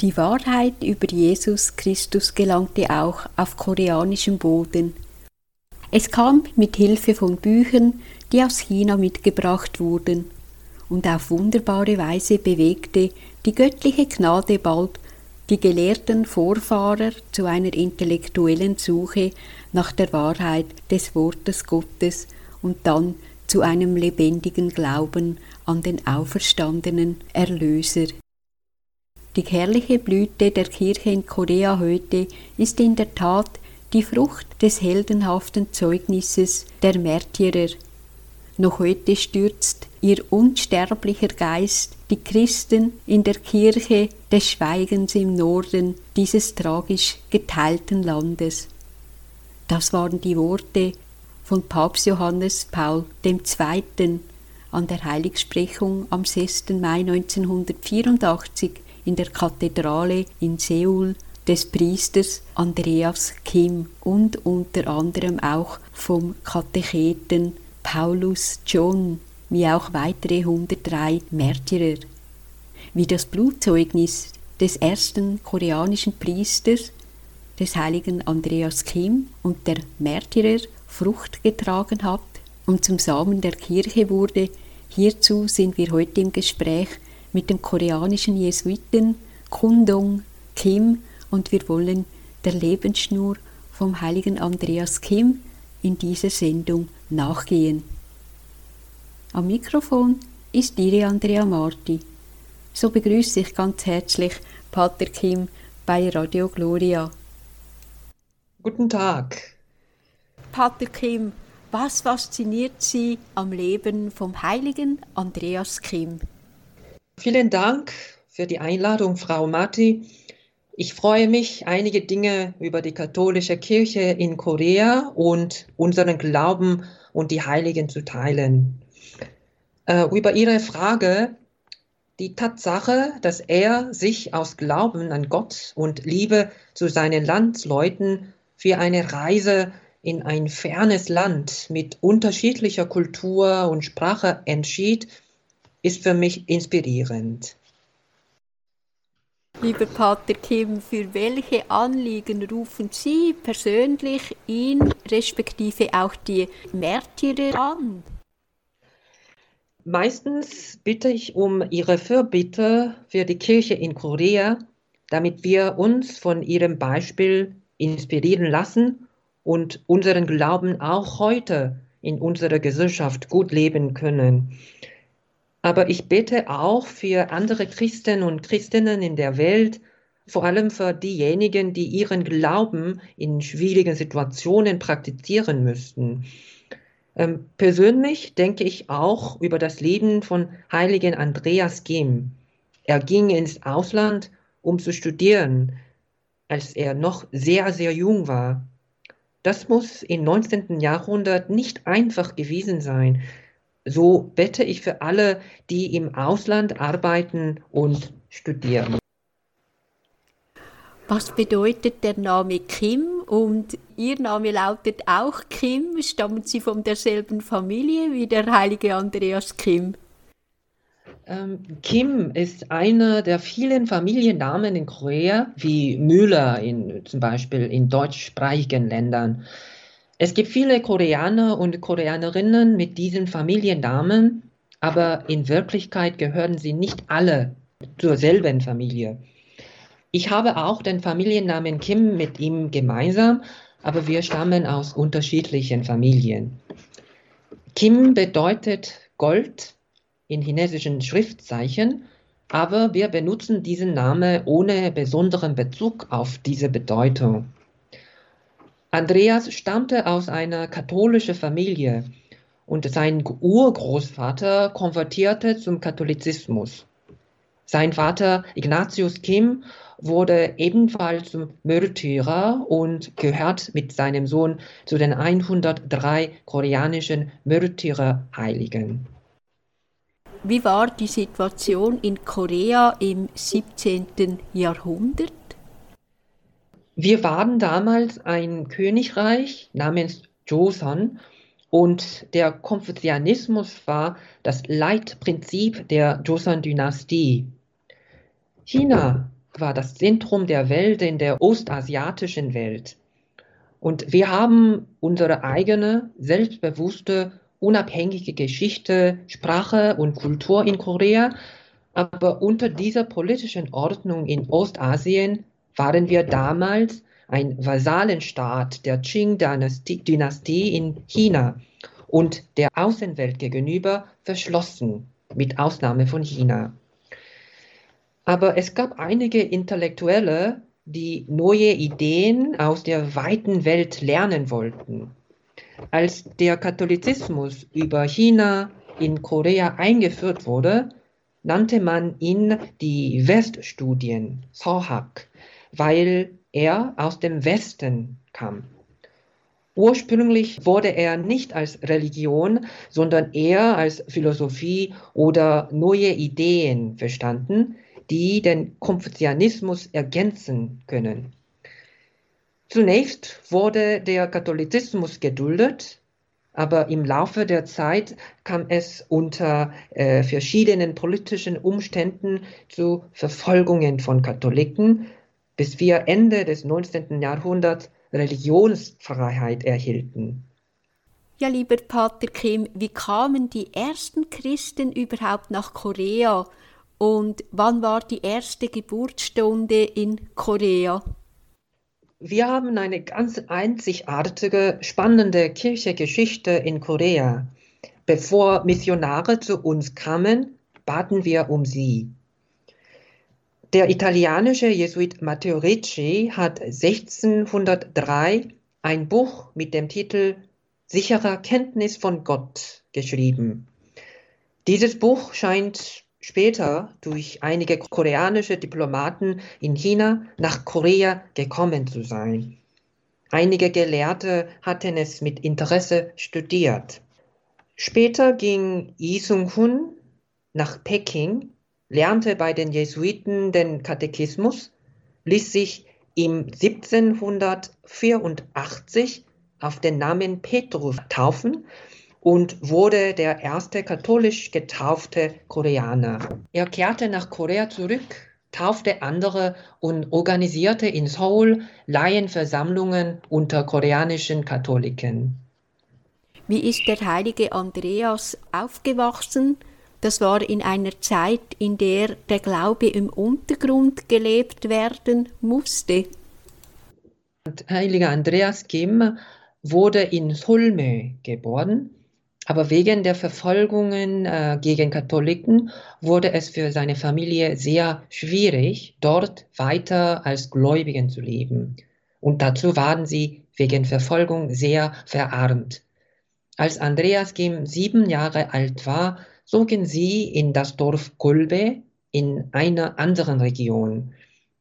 Die Wahrheit über Jesus Christus gelangte auch auf koreanischem Boden. Es kam mit Hilfe von Büchern, die aus China mitgebracht wurden, und auf wunderbare Weise bewegte die göttliche Gnade bald die gelehrten Vorfahrer zu einer intellektuellen Suche nach der Wahrheit des Wortes Gottes und dann zu einem lebendigen Glauben an den auferstandenen Erlöser. Die herrliche Blüte der Kirche in Korea heute ist in der Tat die Frucht des heldenhaften Zeugnisses der Märtyrer. Noch heute stürzt ihr unsterblicher Geist die Christen in der Kirche des Schweigens im Norden dieses tragisch geteilten Landes. Das waren die Worte von Papst Johannes Paul II. an der Heiligsprechung am 6. Mai 1984 in der Kathedrale in Seoul des Priesters Andreas Kim und unter anderem auch vom Katecheten Paulus John wie auch weitere 103 Märtyrer. Wie das Blutzeugnis des ersten koreanischen Priesters, des heiligen Andreas Kim und der Märtyrer Frucht getragen hat und zum Samen der Kirche wurde, hierzu sind wir heute im Gespräch mit dem koreanischen Jesuiten Kundong Kim und wir wollen der Lebensschnur vom heiligen Andreas Kim in dieser Sendung nachgehen. Am Mikrofon ist Ihre Andrea Marti. So begrüße ich ganz herzlich Pater Kim bei Radio Gloria. Guten Tag. Pater Kim, was fasziniert Sie am Leben vom heiligen Andreas Kim? Vielen Dank für die Einladung, Frau Marti. Ich freue mich, einige Dinge über die katholische Kirche in Korea und unseren Glauben und die Heiligen zu teilen. Äh, über Ihre Frage, die Tatsache, dass er sich aus Glauben an Gott und Liebe zu seinen Landsleuten für eine Reise in ein fernes Land mit unterschiedlicher Kultur und Sprache entschied, ist für mich inspirierend. Lieber Pater Kim, für welche Anliegen rufen Sie persönlich ihn respektive auch die Märtyrer an? Meistens bitte ich um Ihre Fürbitte für die Kirche in Korea, damit wir uns von Ihrem Beispiel inspirieren lassen und unseren Glauben auch heute in unserer Gesellschaft gut leben können. Aber ich bete auch für andere Christen und Christinnen in der Welt, vor allem für diejenigen, die ihren Glauben in schwierigen Situationen praktizieren müssten. Ähm, persönlich denke ich auch über das Leben von heiligen Andreas Gem. Er ging ins Ausland, um zu studieren, als er noch sehr, sehr jung war. Das muss im 19. Jahrhundert nicht einfach gewesen sein. So bette ich für alle, die im Ausland arbeiten und studieren. Was bedeutet der Name Kim? Und Ihr Name lautet auch Kim. Stammen Sie von derselben Familie wie der heilige Andreas Kim? Ähm, Kim ist einer der vielen Familiennamen in Korea, wie Müller in, zum Beispiel in deutschsprachigen Ländern. Es gibt viele Koreaner und Koreanerinnen mit diesem Familiennamen, aber in Wirklichkeit gehören sie nicht alle zur selben Familie. Ich habe auch den Familiennamen Kim mit ihm gemeinsam, aber wir stammen aus unterschiedlichen Familien. Kim bedeutet Gold in chinesischen Schriftzeichen, aber wir benutzen diesen Namen ohne besonderen Bezug auf diese Bedeutung. Andreas stammte aus einer katholischen Familie und sein Urgroßvater konvertierte zum Katholizismus. Sein Vater Ignatius Kim wurde ebenfalls zum Märtyrer und gehört mit seinem Sohn zu den 103 koreanischen Märtyrerheiligen. Wie war die Situation in Korea im 17. Jahrhundert? Wir waren damals ein Königreich namens Joseon und der Konfuzianismus war das Leitprinzip der Joseon-Dynastie. China war das Zentrum der Welt in der ostasiatischen Welt. Und wir haben unsere eigene, selbstbewusste, unabhängige Geschichte, Sprache und Kultur in Korea. Aber unter dieser politischen Ordnung in Ostasien waren wir damals ein Vasallenstaat der Qing-Dynastie in China und der Außenwelt gegenüber verschlossen, mit Ausnahme von China. Aber es gab einige Intellektuelle, die neue Ideen aus der weiten Welt lernen wollten. Als der Katholizismus über China in Korea eingeführt wurde, nannte man ihn die Weststudien, Sohak, weil er aus dem Westen kam. Ursprünglich wurde er nicht als Religion, sondern eher als Philosophie oder neue Ideen verstanden, die den Konfuzianismus ergänzen können. Zunächst wurde der Katholizismus geduldet, aber im Laufe der Zeit kam es unter äh, verschiedenen politischen Umständen zu Verfolgungen von Katholiken, bis wir Ende des 19. Jahrhunderts Religionsfreiheit erhielten. Ja, lieber Pater Kim, wie kamen die ersten Christen überhaupt nach Korea und wann war die erste Geburtsstunde in Korea? Wir haben eine ganz einzigartige, spannende Kirchegeschichte in Korea. Bevor Missionare zu uns kamen, baten wir um sie. Der italienische Jesuit Matteo Ricci hat 1603 ein Buch mit dem Titel Sicherer Kenntnis von Gott geschrieben. Dieses Buch scheint später durch einige koreanische Diplomaten in China nach Korea gekommen zu sein. Einige Gelehrte hatten es mit Interesse studiert. Später ging Yi Sung-hun nach Peking lernte bei den Jesuiten den Katechismus, ließ sich im 1784 auf den Namen Petrus taufen und wurde der erste katholisch getaufte Koreaner. Er kehrte nach Korea zurück, taufte andere und organisierte in Seoul Laienversammlungen unter koreanischen Katholiken. Wie ist der heilige Andreas aufgewachsen? Das war in einer Zeit, in der der Glaube im Untergrund gelebt werden musste. Heiliger Andreas Kim wurde in Solme geboren, aber wegen der Verfolgungen äh, gegen Katholiken wurde es für seine Familie sehr schwierig, dort weiter als Gläubigen zu leben. Und dazu waren sie wegen Verfolgung sehr verarmt. Als Andreas Kim sieben Jahre alt war, zogen sie in das Dorf Kolbe in einer anderen Region.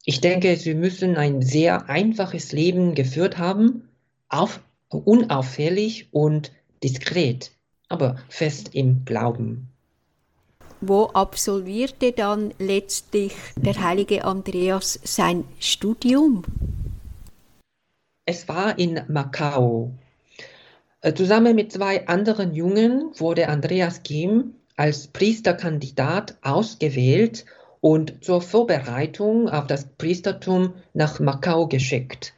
Ich denke, sie müssen ein sehr einfaches Leben geführt haben, auf, unauffällig und diskret, aber fest im Glauben. Wo absolvierte dann letztlich der heilige Andreas sein Studium? Es war in Macau. Äh, zusammen mit zwei anderen Jungen wurde Andreas Kim als Priesterkandidat ausgewählt und zur Vorbereitung auf das Priestertum nach Macau geschickt.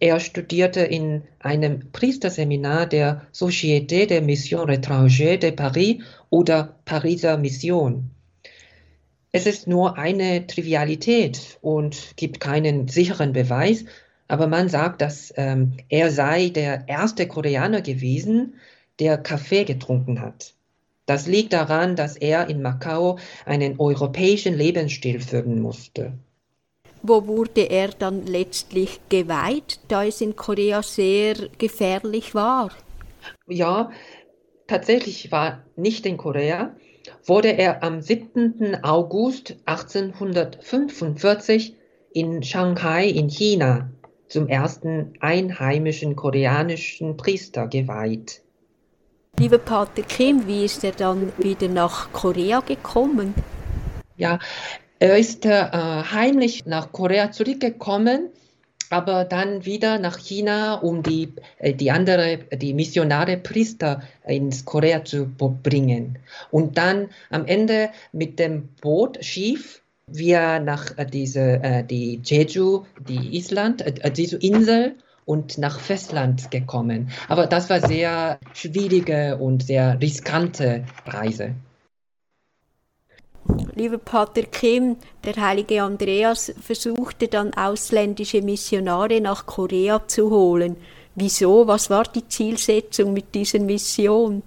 Er studierte in einem Priesterseminar der Société de Mission Rétrangère de Paris oder Pariser Mission. Es ist nur eine Trivialität und gibt keinen sicheren Beweis, aber man sagt, dass ähm, er sei der erste Koreaner gewesen, der Kaffee getrunken hat. Das liegt daran, dass er in Macau einen europäischen Lebensstil führen musste. Wo wurde er dann letztlich geweiht, da es in Korea sehr gefährlich war? Ja, tatsächlich war nicht in Korea, wurde er am 7. August 1845 in Shanghai in China zum ersten einheimischen koreanischen Priester geweiht. Lieber Pater Kim, wie ist er dann wieder nach Korea gekommen? Ja, er ist äh, heimlich nach Korea zurückgekommen, aber dann wieder nach China, um die, äh, die andere, die Missionare Priester ins Korea zu bringen. Und dann am Ende mit dem Boot schief wir nach äh, diese, äh, die Jeju, die Island, äh, Jeju Insel und nach Festland gekommen. Aber das war sehr schwierige und sehr riskante Reise. Lieber Pater Kim, der heilige Andreas versuchte dann ausländische Missionare nach Korea zu holen. Wieso? Was war die Zielsetzung mit dieser Mission?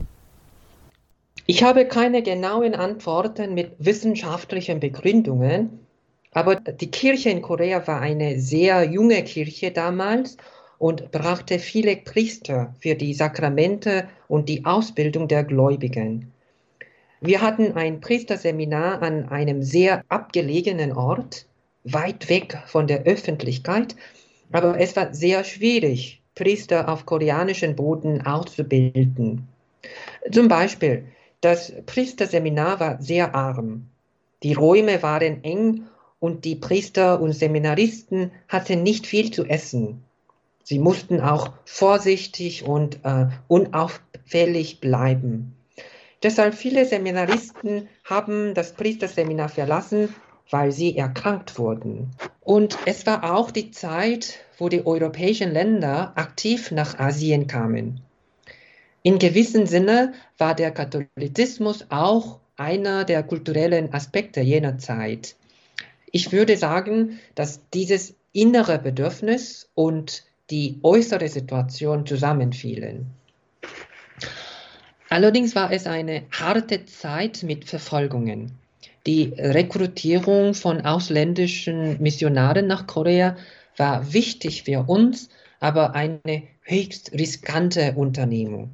Ich habe keine genauen Antworten mit wissenschaftlichen Begründungen, aber die Kirche in Korea war eine sehr junge Kirche damals und brachte viele Priester für die Sakramente und die Ausbildung der Gläubigen. Wir hatten ein Priesterseminar an einem sehr abgelegenen Ort, weit weg von der Öffentlichkeit, aber es war sehr schwierig, Priester auf koreanischen Boden auszubilden. Zum Beispiel, das Priesterseminar war sehr arm. Die Räume waren eng und die Priester und Seminaristen hatten nicht viel zu essen. Sie mussten auch vorsichtig und äh, unauffällig bleiben. Deshalb viele Seminaristen haben das Priesterseminar verlassen, weil sie erkrankt wurden. Und es war auch die Zeit, wo die europäischen Länder aktiv nach Asien kamen. In gewissem Sinne war der Katholizismus auch einer der kulturellen Aspekte jener Zeit. Ich würde sagen, dass dieses innere Bedürfnis und die äußere Situation zusammenfielen. Allerdings war es eine harte Zeit mit Verfolgungen. Die Rekrutierung von ausländischen Missionaren nach Korea war wichtig für uns, aber eine höchst riskante Unternehmung.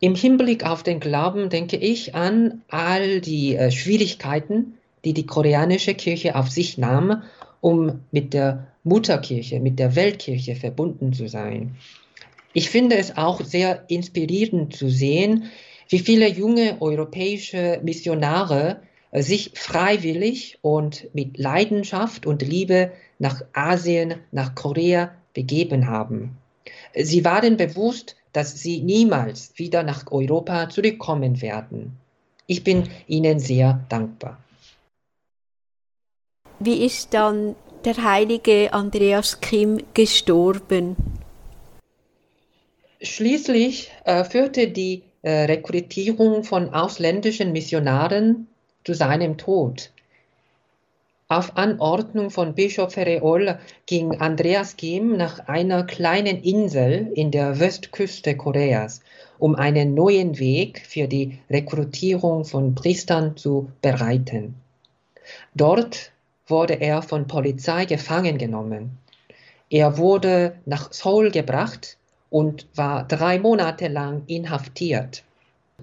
Im Hinblick auf den Glauben denke ich an all die äh, Schwierigkeiten, die die koreanische Kirche auf sich nahm, um mit der Mutterkirche, mit der Weltkirche verbunden zu sein. Ich finde es auch sehr inspirierend zu sehen, wie viele junge europäische Missionare äh, sich freiwillig und mit Leidenschaft und Liebe nach Asien, nach Korea begeben haben. Sie waren bewusst, dass sie niemals wieder nach Europa zurückkommen werden. Ich bin ihnen sehr dankbar. Wie ist dann der heilige Andreas Kim gestorben? Schließlich äh, führte die äh, Rekrutierung von ausländischen Missionaren zu seinem Tod. Auf Anordnung von Bischof Ferreol ging Andreas Kim nach einer kleinen Insel in der Westküste Koreas, um einen neuen Weg für die Rekrutierung von Priestern zu bereiten. Dort wurde er von Polizei gefangen genommen. Er wurde nach Seoul gebracht und war drei Monate lang inhaftiert.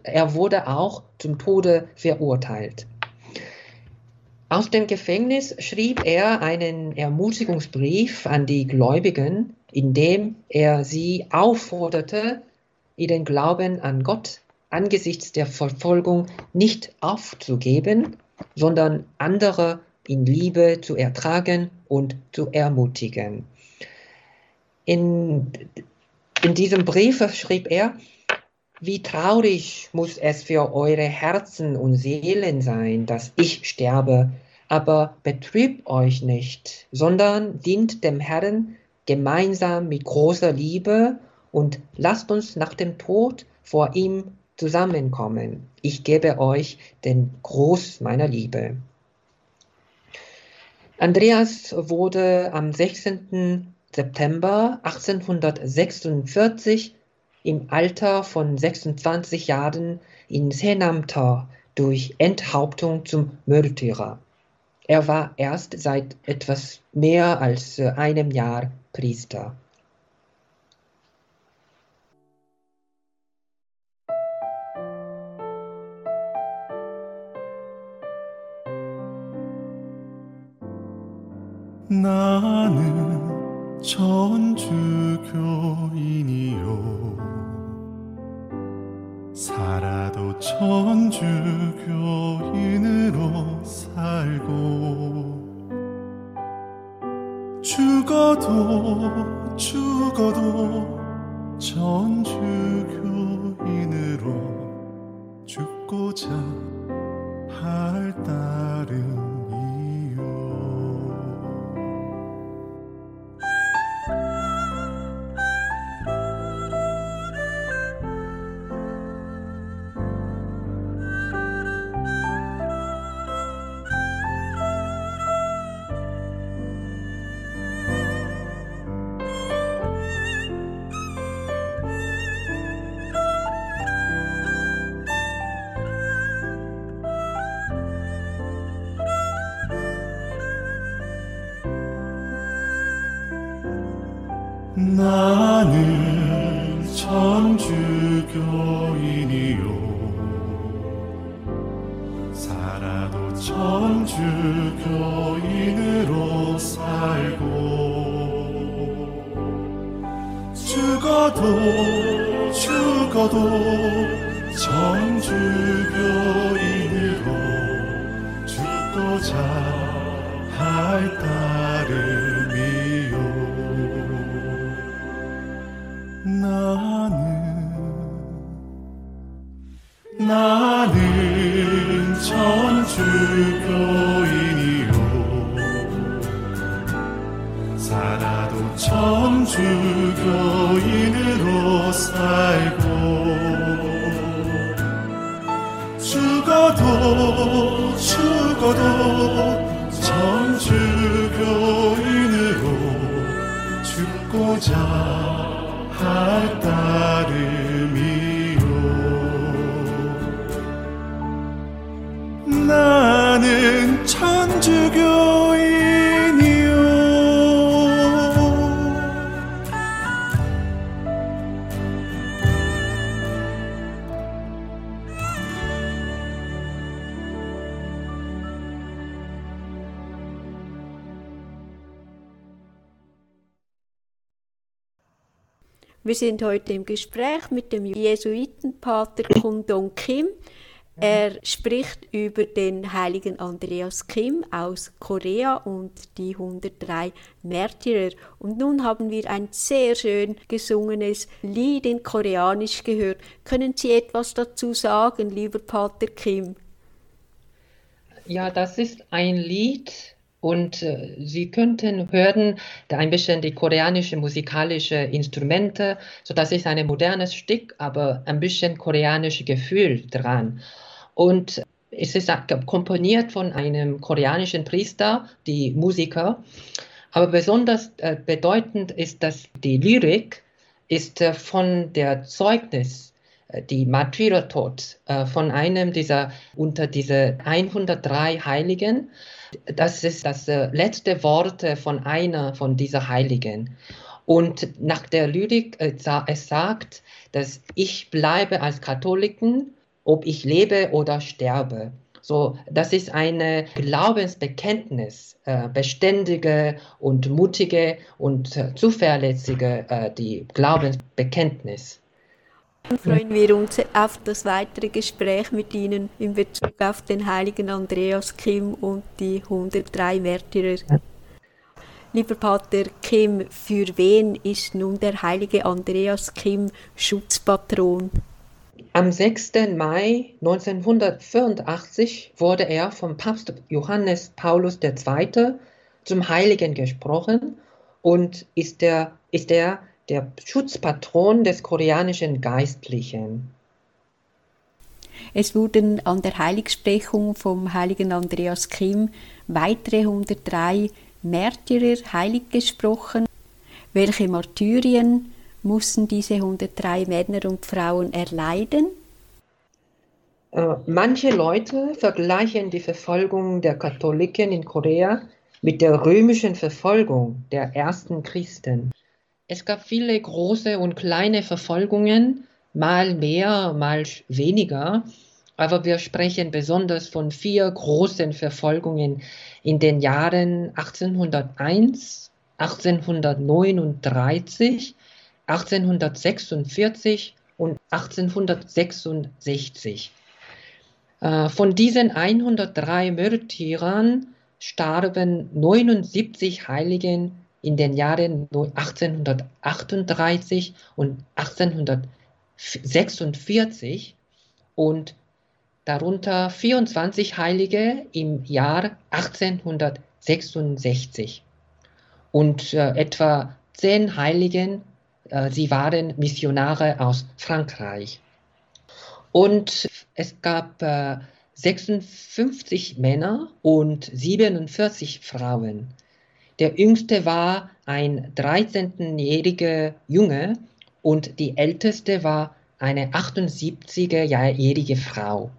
Er wurde auch zum Tode verurteilt. Aus dem Gefängnis schrieb er einen Ermutigungsbrief an die Gläubigen, in dem er sie aufforderte, ihren Glauben an Gott angesichts der Verfolgung nicht aufzugeben, sondern andere in Liebe zu ertragen und zu ermutigen. In, in diesem Brief schrieb er, wie traurig muss es für eure Herzen und Seelen sein, dass ich sterbe, aber betrübt euch nicht, sondern dient dem Herrn gemeinsam mit großer Liebe und lasst uns nach dem Tod vor ihm zusammenkommen. Ich gebe euch den Gruß meiner Liebe. Andreas wurde am 16. September 1846 im Alter von 26 Jahren in Senamtor durch Enthauptung zum Märtyrer. Er war erst seit etwas mehr als einem Jahr Priester. 나는 전주교인이요. 살아도 전주교인으로 살고 죽어도 죽어도 나는 천주교인이요. 살아도 천주교인으로 살고 죽어도 죽어도 천주교인으로 죽고자 할따 천주 교인으로 살고 죽어도 죽어도 천주 교인으로 죽고자 할 따름이요. 나는 천주교 Wir sind heute im Gespräch mit dem Jesuitenpater Kundong Kim. Er spricht über den heiligen Andreas Kim aus Korea und die 103 Märtyrer. Und nun haben wir ein sehr schön gesungenes Lied in Koreanisch gehört. Können Sie etwas dazu sagen, lieber Pater Kim? Ja, das ist ein Lied und äh, Sie könnten hören ein bisschen die koreanische musikalische Instrumente. So, das ist ein modernes Stück, aber ein bisschen koreanisches Gefühl dran. Und es ist komponiert von einem koreanischen Priester, die Musiker. Aber besonders äh, bedeutend ist, dass die Lyrik ist äh, von der Zeugnis, äh, die Martyrertod äh, von einem dieser unter diese 103 Heiligen. Das ist das äh, letzte Wort äh, von einer von dieser Heiligen. Und nach der Lyrik, äh, es sagt, dass ich bleibe als Katholiken, ob ich lebe oder sterbe. So, das ist ein Glaubensbekenntnis, äh, beständige und mutige und äh, zuverlässige äh, die Glaubensbekenntnis. Dann freuen wir uns auf das weitere Gespräch mit Ihnen in Bezug auf den heiligen Andreas Kim und die 103 Märtyrer. Lieber Pater Kim, für wen ist nun der heilige Andreas Kim Schutzpatron? Am 6. Mai 1984 wurde er vom Papst Johannes Paulus II. zum Heiligen gesprochen und ist er, ist er der Schutzpatron des koreanischen Geistlichen. Es wurden an der Heiligsprechung vom heiligen Andreas Kim weitere 103 Märtyrer heilig gesprochen. Welche Martyrien mussten diese 103 Männer und Frauen erleiden? Äh, Manche Leute vergleichen die Verfolgung der Katholiken in Korea mit der römischen Verfolgung der ersten Christen. Es gab viele große und kleine Verfolgungen, mal mehr, mal weniger, aber wir sprechen besonders von vier großen Verfolgungen in den Jahren 1801, 1839, 1846 und 1866. Äh, Von diesen 103 Märtyrern starben 79 Heiligen in den Jahren 1838 und 1846 und darunter 24 Heilige im Jahr 1866 und äh, etwa 10 Heiligen, äh, sie waren Missionare aus Frankreich. Und es gab äh, 56 Männer und 47 Frauen. Der jüngste war ein 13-jähriger Junge und die älteste war eine 78-jährige Frau.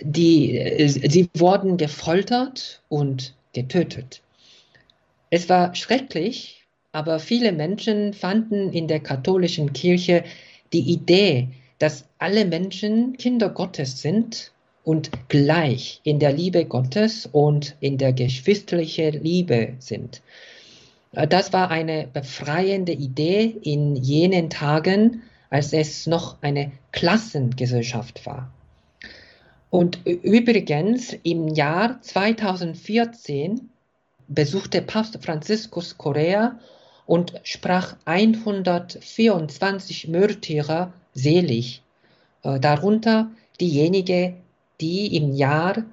Die, äh, sie wurden gefoltert und getötet. Es war schrecklich, aber viele Menschen fanden in der katholischen Kirche die Idee, dass alle Menschen Kinder Gottes sind und gleich in der Liebe Gottes und in der geschwisterlichen Liebe sind. Äh, das war eine befreiende Idee in jenen Tagen, als es noch eine Klassengesellschaft war. Und übrigens im Jahr 2014 besuchte Papst Franziskus Korea und sprach 124 Märtyrer selig, äh, darunter diejenigen, die im Jahr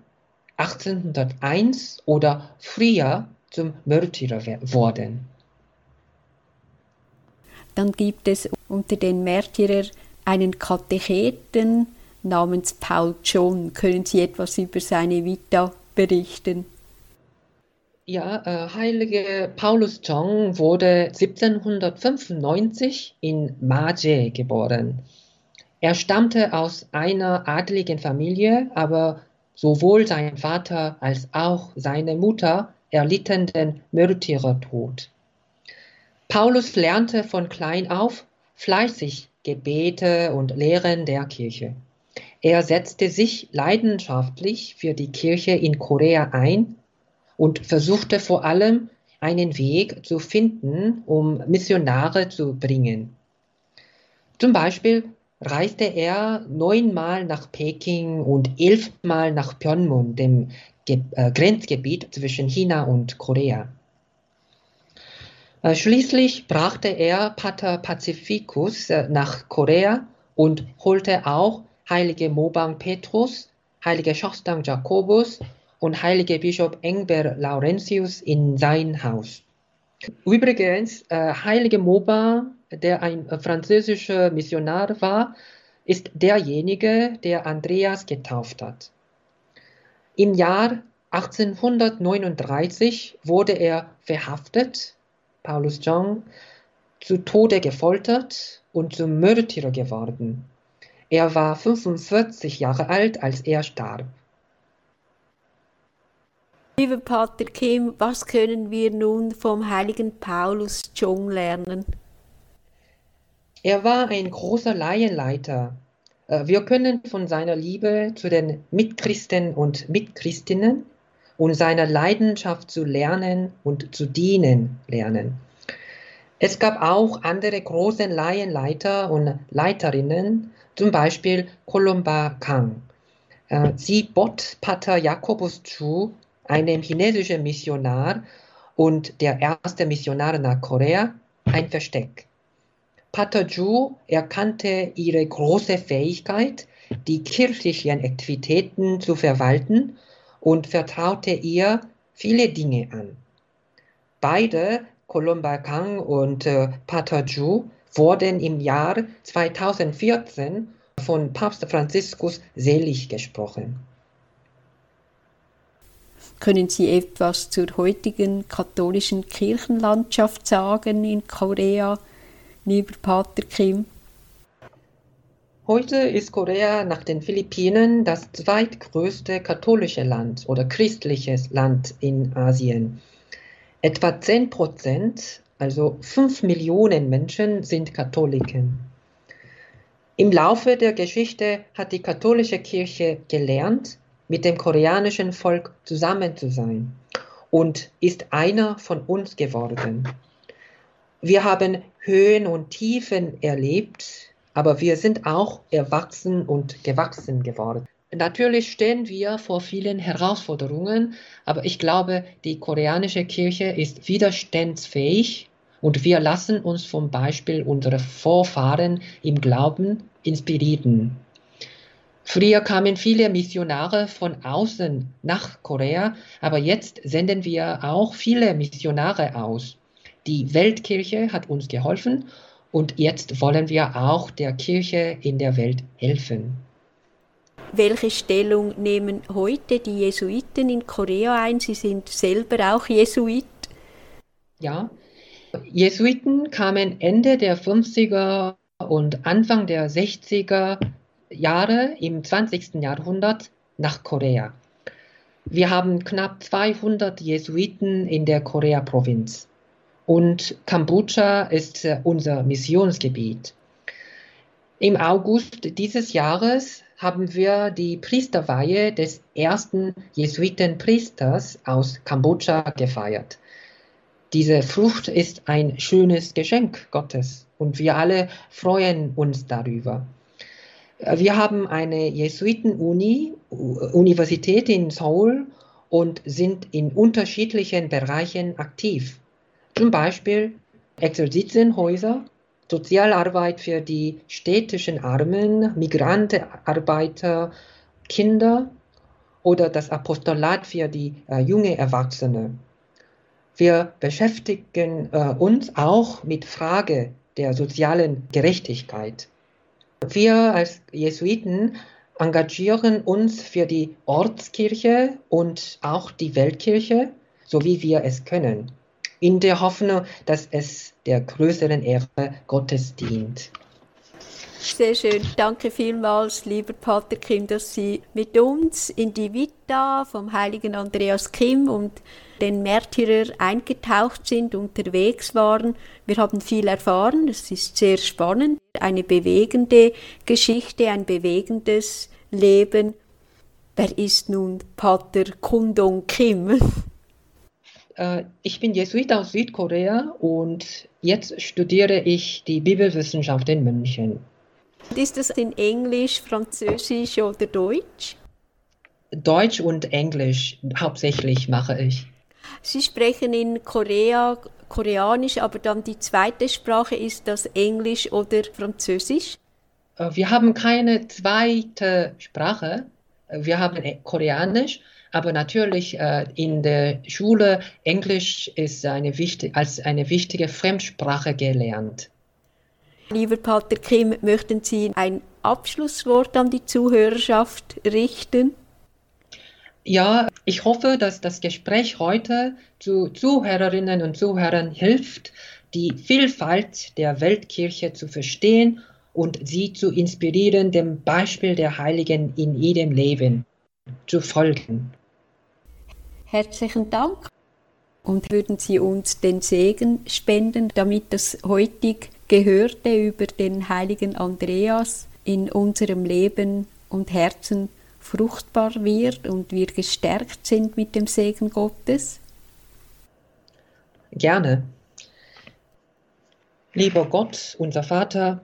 1801 oder früher zum Märtyrer wurden. Dann gibt es unter den Märtyrern einen Katecheten namens Paul John. Können Sie etwas über seine Vita berichten? Ja, äh, heilige Paulus Chong wurde 1795 in Maje geboren. Er stammte aus einer adligen Familie, aber sowohl sein Vater als auch seine Mutter erlitten den Märtyrertod. Paulus lernte von klein auf fleißig Gebete und Lehren der Kirche. Er setzte sich leidenschaftlich für die Kirche in Korea ein und versuchte vor allem einen Weg zu finden, um Missionare zu bringen. Zum Beispiel reiste er neunmal nach Peking und elfmal nach Pyeonmun, dem Ge äh, Grenzgebiet zwischen China und Korea. Äh, schließlich brachte er Pater Pacificus äh, nach Korea und holte auch heilige Mobang Petrus, heilige Schostang Jakobus und heilige Bischof Engber Laurentius in sein Haus. Übrigens, äh, heilige Moba, der ein äh, französischer Missionar war, ist derjenige, der Andreas getauft hat. Im Jahr 1839 wurde er verhaftet, Paulus John, zu Tode gefoltert und zum Märtyrer geworden. Er war 45 Jahre alt, als er starb. Lieber Pater Kim, was können wir nun vom heiligen Paulus Jong lernen? Er war ein großer Laienleiter. Äh, wir können von seiner Liebe zu den Mitchristen und Mitchristinnen und seiner Leidenschaft zu lernen und zu dienen lernen. Es gab auch andere große Laienleiter und Leiterinnen, zum Beispiel Columba Kang. Äh, sie bot Pater Jakobus Chu einem chinesischen Missionar und der erste Missionar nach Korea ein Versteck. Pater Ju erkannte ihre große Fähigkeit, die kirchlichen Aktivitäten zu verwalten und vertraute ihr viele Dinge an. Beide, Columba Kang und äh, Pater Ju, wurden im Jahr 2014 von Papst Franziskus selig gesprochen. Können Sie etwas zur heutigen katholischen Kirchenlandschaft sagen in Korea, lieber Pater Kim? Heute ist Korea nach den Philippinen das zweitgrößte katholische Land oder christliches Land in Asien. Etwa 10 Prozent, also 5 Millionen Menschen, sind Katholiken. Im Laufe der Geschichte hat die katholische Kirche gelernt, mit dem koreanischen Volk zusammen zu sein und ist einer von uns geworden. Wir haben Höhen und Tiefen erlebt, aber wir sind auch erwachsen und gewachsen geworden. Natürlich stehen wir vor vielen Herausforderungen, aber ich glaube, die koreanische Kirche ist widerstandsfähig und wir lassen uns vom Beispiel unserer Vorfahren im Glauben inspirieren. Früher kamen viele Missionare von außen nach Korea, aber jetzt senden wir auch viele Missionare aus. Die Weltkirche hat uns geholfen und jetzt wollen wir auch der Kirche in der Welt helfen. Welche Stellung nehmen heute die Jesuiten in Korea ein? Sie sind selber auch Jesuit. Ja, Jesuiten kamen Ende der 50er und Anfang der 60er Jahre im 20. Jahrhundert nach Korea. Wir haben knapp 200 Jesuiten in der Korea-Provinz. Und Kambodscha ist äh, unser Missionsgebiet. Im August dieses Jahres haben wir die Priesterweihe des ersten Jesuitenpriesters aus Kambodscha gefeiert. Diese Frucht ist ein schönes Geschenk Gottes und wir alle freuen uns darüber. Wir haben eine Jesuiten-Uni, Universität in Seoul und sind in unterschiedlichen Bereichen aktiv. Zum Beispiel Exerzitienhäuser, Sozialarbeit für die städtischen Armen, Migrantenarbeiter, Kinder oder das Apostolat für die äh, junge Erwachsene. Wir beschäftigen äh, uns auch mit Frage der sozialen Gerechtigkeit. Wir als Jesuiten engagieren uns für die Ortskirche und auch die Weltkirche, so wie wir es können in der Hoffnung, dass es der größeren Ehre Gottes dient. Sehr schön. Danke vielmals, lieber Pater Kim, dass Sie mit uns in die Vita vom heiligen Andreas Kim und den Märtyrer eingetaucht sind, unterwegs waren. Wir haben viel erfahren. Es ist sehr spannend. Eine bewegende Geschichte, ein bewegendes Leben. Wer ist nun Pater Kundong Kim? Äh, ich bin Jesuit aus Südkorea und jetzt studiere ich die Bibelwissenschaft in München. Ist das in Englisch, Französisch oder Deutsch? Deutsch und Englisch hauptsächlich mache ich. Sie sprechen in Korea Koreanisch, aber dann die zweite Sprache ist das Englisch oder Französisch? Äh, wir haben keine zweite Sprache. Wir haben Koreanisch, aber natürlich äh, in der Schule Englisch ist eine wichtig, als eine wichtige Fremdsprache gelernt. Lieber Pater Kim, möchten Sie ein Abschlusswort an die Zuhörerschaft richten? Ja, ich hoffe, dass das Gespräch heute zu Zuhörerinnen und Zuhörern hilft, die Vielfalt der Weltkirche zu verstehen und sie zu inspirieren, dem Beispiel der Heiligen in jedem Leben zu folgen. Herzlichen Dank. Und würden Sie uns den Segen spenden, damit das heutig Gehörte über den heiligen Andreas in unserem Leben und Herzen fruchtbar wird und wir gestärkt sind mit dem Segen Gottes? Gerne. Lieber Gott, unser Vater,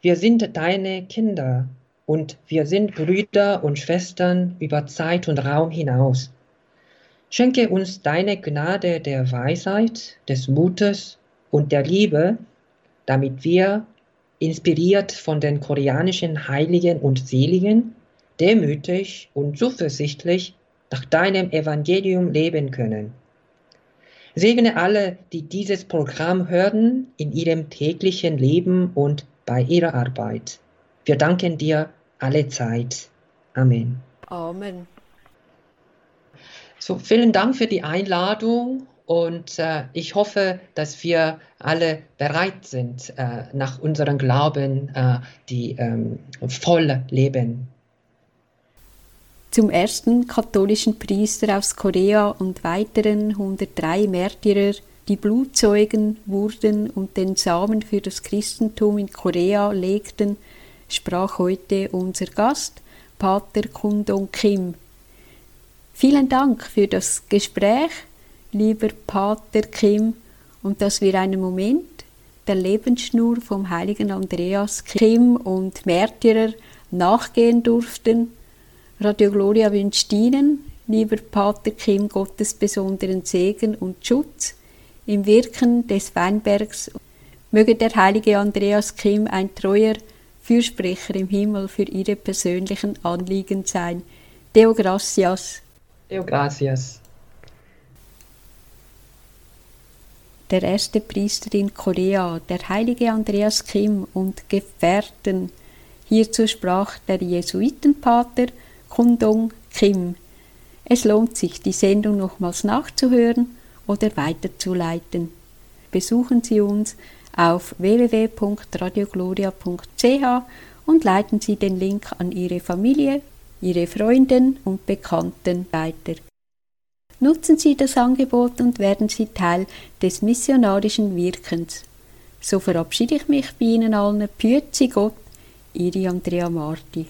wir sind deine Kinder und wir sind Brüder und Schwestern über Zeit und Raum hinaus. Schenke uns deine Gnade der Weisheit, des Mutes und der Liebe, damit wir, inspiriert von den koreanischen Heiligen und Seligen, demütig und zuversichtlich nach deinem Evangelium leben können. Segne alle, die dieses Programm hören, in ihrem täglichen Leben und bei ihrer Arbeit. Wir danken dir alle Zeit. Amen. Amen. So, vielen Dank für die Einladung und äh, ich hoffe, dass wir alle bereit sind, äh, nach unserem Glauben äh, die ähm, voll leben. Zum ersten katholischen Priester aus Korea und weiteren 103 Märtyrer, die Blutzeugen wurden und den Samen für das Christentum in Korea legten, sprach heute unser Gast, Pater Kundong Kim Vielen Dank für das Gespräch, lieber Pater Kim, und dass wir einen Moment der Lebensschnur vom heiligen Andreas Kim und Märtyrer nachgehen durften. Radio Gloria wünscht Ihnen, lieber Pater Kim, Gottes besonderen Segen und Schutz im Wirken des Weinbergs. Möge der heilige Andreas Kim ein treuer Fürsprecher im Himmel für Ihre persönlichen Anliegen sein. Deo gracias. Deo gracias. Der erste Priester in Korea, der heilige Andreas Kim und Gefährten. Hierzu sprach der Jesuitenpater Kundong Kim. Es lohnt sich, die Sendung nochmals nachzuhören oder weiterzuleiten. Besuchen Sie uns auf www.radiogloria.ch und leiten Sie den Link an Ihre Familie, ihre Freunden und Bekannten weiter. Nutzen Sie das Angebot und werden Sie Teil des missionarischen Wirkens. So verabschiede ich mich bei Ihnen allen. Pützi Gott, Ihre Andrea Marti.